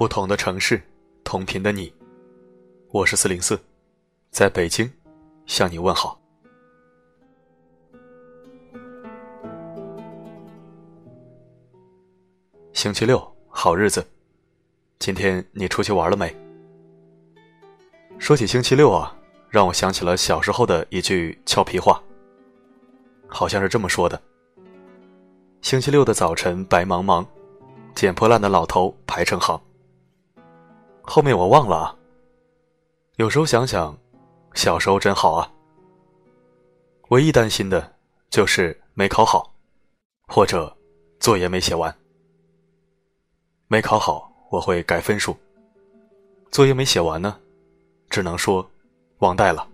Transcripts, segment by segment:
不同的城市，同频的你，我是四零四，在北京向你问好。星期六，好日子，今天你出去玩了没？说起星期六啊，让我想起了小时候的一句俏皮话，好像是这么说的：星期六的早晨白茫茫，捡破烂的老头排成行。后面我忘了啊。有时候想想，小时候真好啊。唯一担心的就是没考好，或者作业没写完。没考好我会改分数，作业没写完呢，只能说忘带了。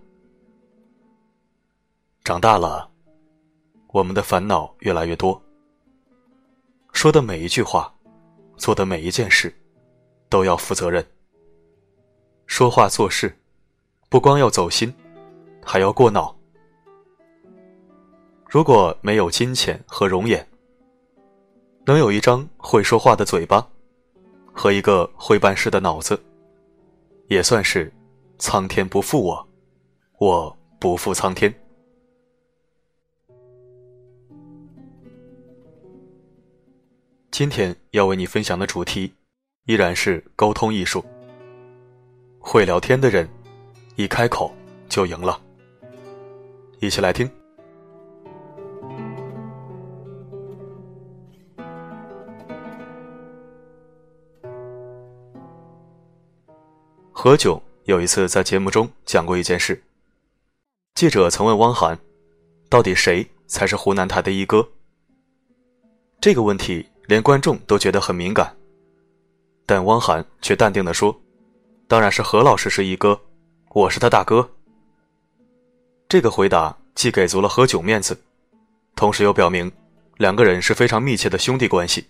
长大了，我们的烦恼越来越多，说的每一句话，做的每一件事，都要负责任。说话做事，不光要走心，还要过脑。如果没有金钱和容颜，能有一张会说话的嘴巴，和一个会办事的脑子，也算是苍天不负我，我不负苍天。今天要为你分享的主题，依然是沟通艺术。会聊天的人，一开口就赢了。一起来听。何炅有一次在节目中讲过一件事。记者曾问汪涵：“到底谁才是湖南台的一哥？”这个问题连观众都觉得很敏感，但汪涵却淡定的说。当然是何老师是一哥，我是他大哥。这个回答既给足了何炅面子，同时又表明两个人是非常密切的兄弟关系，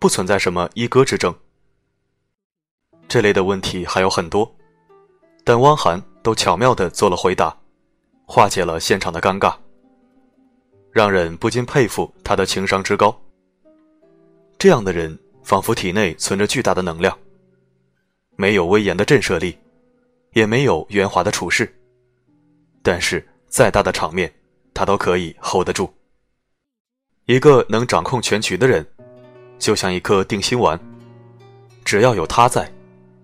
不存在什么一哥之争。这类的问题还有很多，但汪涵都巧妙的做了回答，化解了现场的尴尬，让人不禁佩服他的情商之高。这样的人仿佛体内存着巨大的能量。没有威严的震慑力，也没有圆滑的处事，但是再大的场面，他都可以 hold 得住。一个能掌控全局的人，就像一颗定心丸，只要有他在，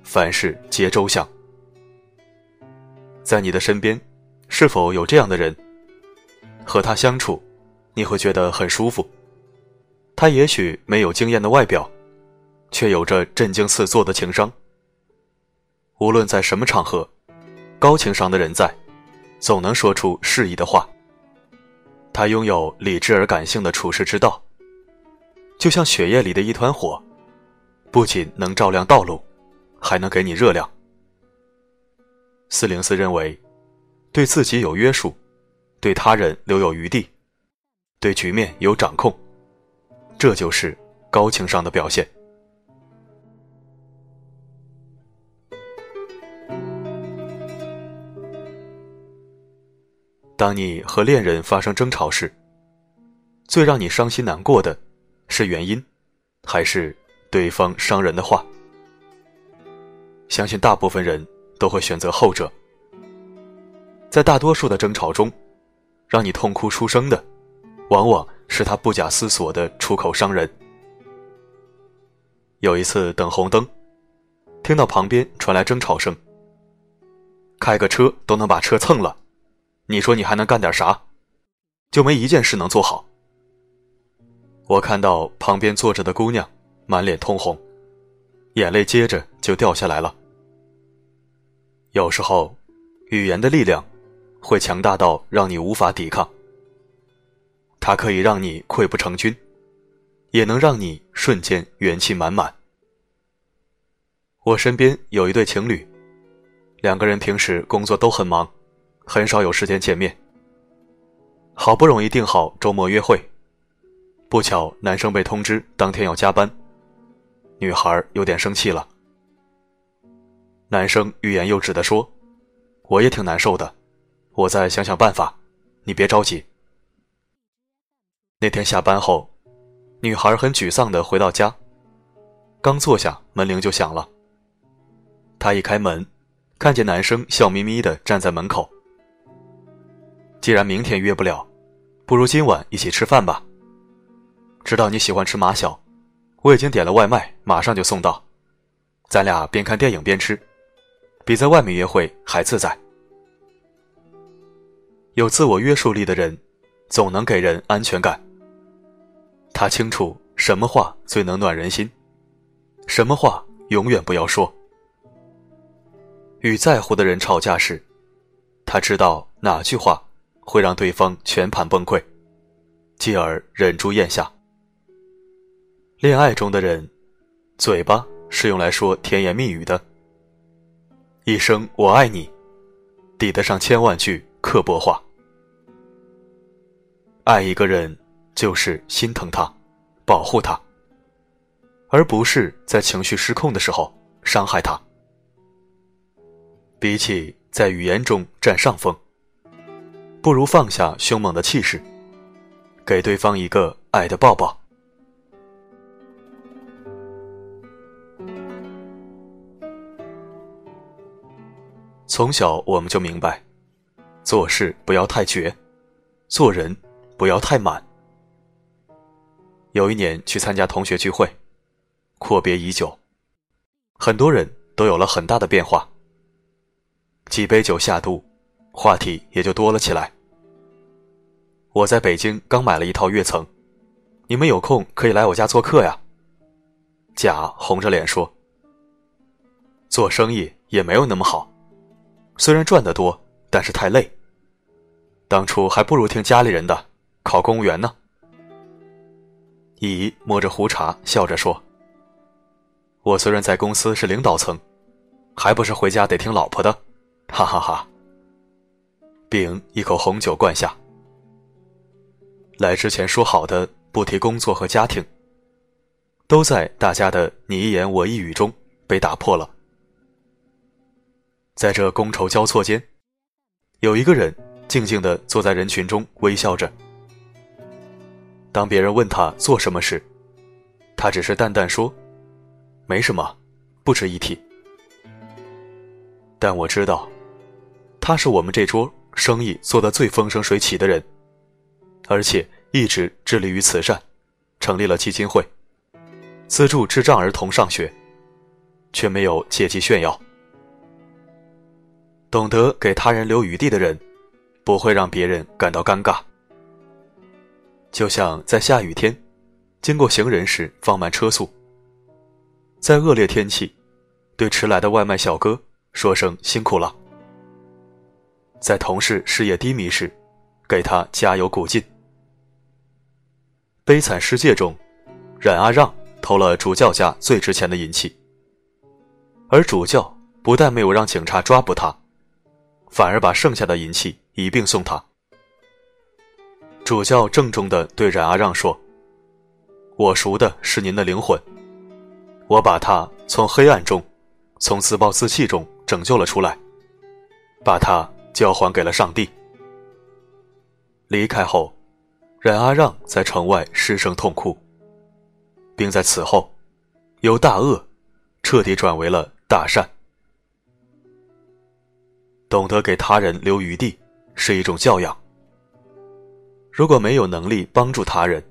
凡事皆周详。在你的身边，是否有这样的人？和他相处，你会觉得很舒服。他也许没有惊艳的外表，却有着震惊四座的情商。无论在什么场合，高情商的人在，总能说出适宜的话。他拥有理智而感性的处世之道，就像血液里的一团火，不仅能照亮道路，还能给你热量。四零四认为，对自己有约束，对他人留有余地，对局面有掌控，这就是高情商的表现。当你和恋人发生争吵时，最让你伤心难过的，是原因，还是对方伤人的话？相信大部分人都会选择后者。在大多数的争吵中，让你痛哭出声的，往往是他不假思索的出口伤人。有一次等红灯，听到旁边传来争吵声，开个车都能把车蹭了。你说你还能干点啥？就没一件事能做好。我看到旁边坐着的姑娘满脸通红，眼泪接着就掉下来了。有时候，语言的力量会强大到让你无法抵抗。它可以让你溃不成军，也能让你瞬间元气满满。我身边有一对情侣，两个人平时工作都很忙。很少有时间见面。好不容易定好周末约会，不巧男生被通知当天要加班，女孩有点生气了。男生欲言又止的说：“我也挺难受的，我再想想办法，你别着急。”那天下班后，女孩很沮丧的回到家，刚坐下，门铃就响了。他一开门，看见男生笑眯眯的站在门口。既然明天约不了，不如今晚一起吃饭吧。知道你喜欢吃马小，我已经点了外卖，马上就送到。咱俩边看电影边吃，比在外面约会还自在。有自我约束力的人，总能给人安全感。他清楚什么话最能暖人心，什么话永远不要说。与在乎的人吵架时，他知道哪句话会让对方全盘崩溃，继而忍住咽下。恋爱中的人，嘴巴是用来说甜言蜜语的，一声“我爱你”，抵得上千万句刻薄话。爱一个人，就是心疼他，保护他，而不是在情绪失控的时候伤害他。比起在语言中占上风，不如放下凶猛的气势，给对方一个爱的抱抱。从小我们就明白，做事不要太绝，做人不要太满。有一年去参加同学聚会，阔别已久，很多人都有了很大的变化。几杯酒下肚，话题也就多了起来。我在北京刚买了一套跃层，你们有空可以来我家做客呀。甲红着脸说：“做生意也没有那么好，虽然赚得多，但是太累。当初还不如听家里人的，考公务员呢。”乙摸着胡茬笑着说：“我虽然在公司是领导层，还不是回家得听老婆的。”哈哈哈！丙一口红酒灌下。来之前说好的不提工作和家庭，都在大家的你一言我一语中被打破了。在这觥筹交错间，有一个人静静的坐在人群中微笑着。当别人问他做什么时，他只是淡淡说：“没什么，不值一提。”但我知道。他是我们这桌生意做得最风生水起的人，而且一直致力于慈善，成立了基金会，资助智障儿童上学，却没有借机炫耀。懂得给他人留余地的人，不会让别人感到尴尬。就像在下雨天，经过行人时放慢车速；在恶劣天气，对迟来的外卖小哥说声辛苦了。在同事事业低迷时，给他加油鼓劲。悲惨世界中，冉阿让偷了主教家最值钱的银器，而主教不但没有让警察抓捕他，反而把剩下的银器一并送他。主教郑重地对冉阿让说：“我赎的是您的灵魂，我把他从黑暗中，从自暴自弃中拯救了出来，把他。”交还给了上帝。离开后，冉阿让在城外失声痛哭，并在此后，由大恶彻底转为了大善。懂得给他人留余地是一种教养。如果没有能力帮助他人，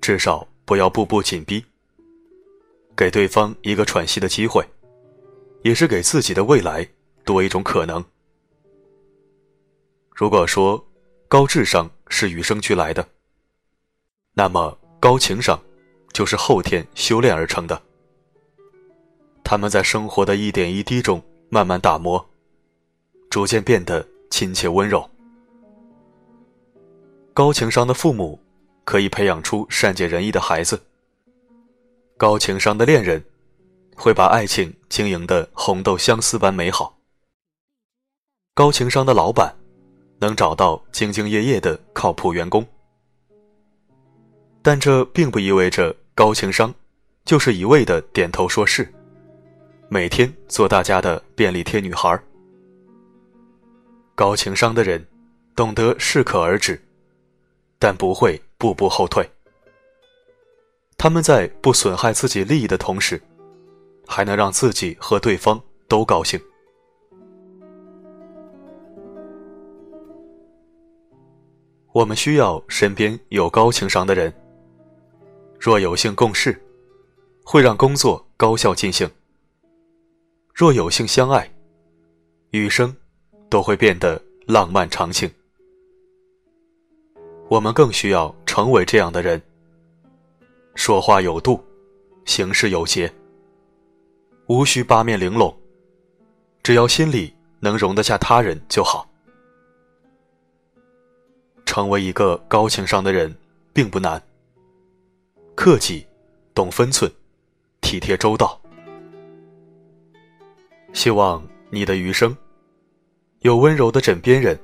至少不要步步紧逼。给对方一个喘息的机会，也是给自己的未来多一种可能。如果说高智商是与生俱来的，那么高情商就是后天修炼而成的。他们在生活的一点一滴中慢慢打磨，逐渐变得亲切温柔。高情商的父母可以培养出善解人意的孩子，高情商的恋人会把爱情经营的红豆相思般美好，高情商的老板。能找到兢兢业业的靠谱员工，但这并不意味着高情商就是一味的点头说是，每天做大家的便利贴女孩。高情商的人懂得适可而止，但不会步步后退。他们在不损害自己利益的同时，还能让自己和对方都高兴。我们需要身边有高情商的人。若有幸共事，会让工作高效进行；若有幸相爱，余生都会变得浪漫长情。我们更需要成为这样的人：说话有度，行事有节，无需八面玲珑，只要心里能容得下他人就好。成为一个高情商的人并不难，客气，懂分寸，体贴周到。希望你的余生，有温柔的枕边人，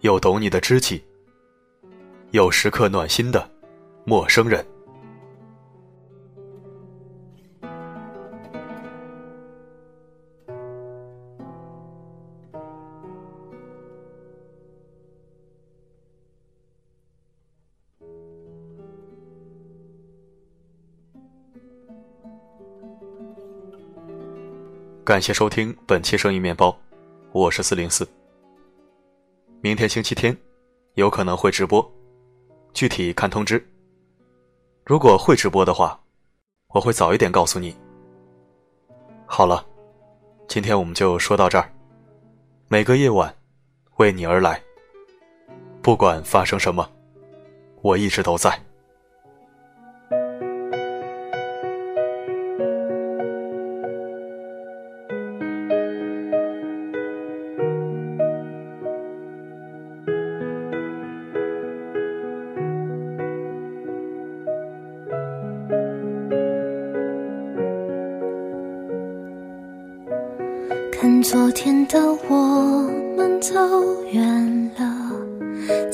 有懂你的知己，有时刻暖心的陌生人。感谢收听本期生意面包，我是四零四。明天星期天有可能会直播，具体看通知。如果会直播的话，我会早一点告诉你。好了，今天我们就说到这儿。每个夜晚为你而来，不管发生什么，我一直都在。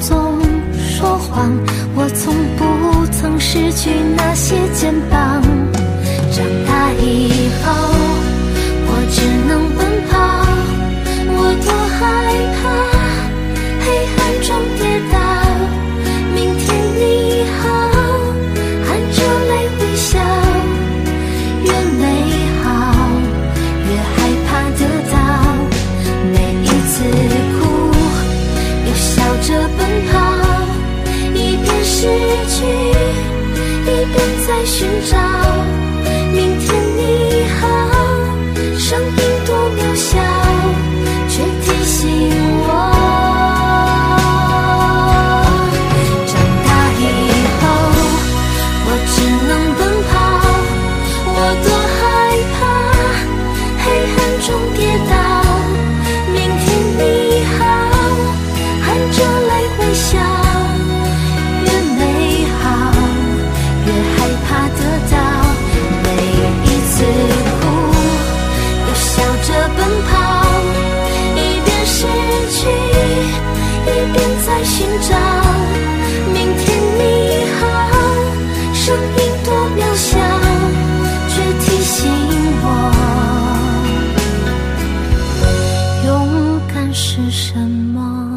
总说谎，我从不曾失去那些肩膀。沉默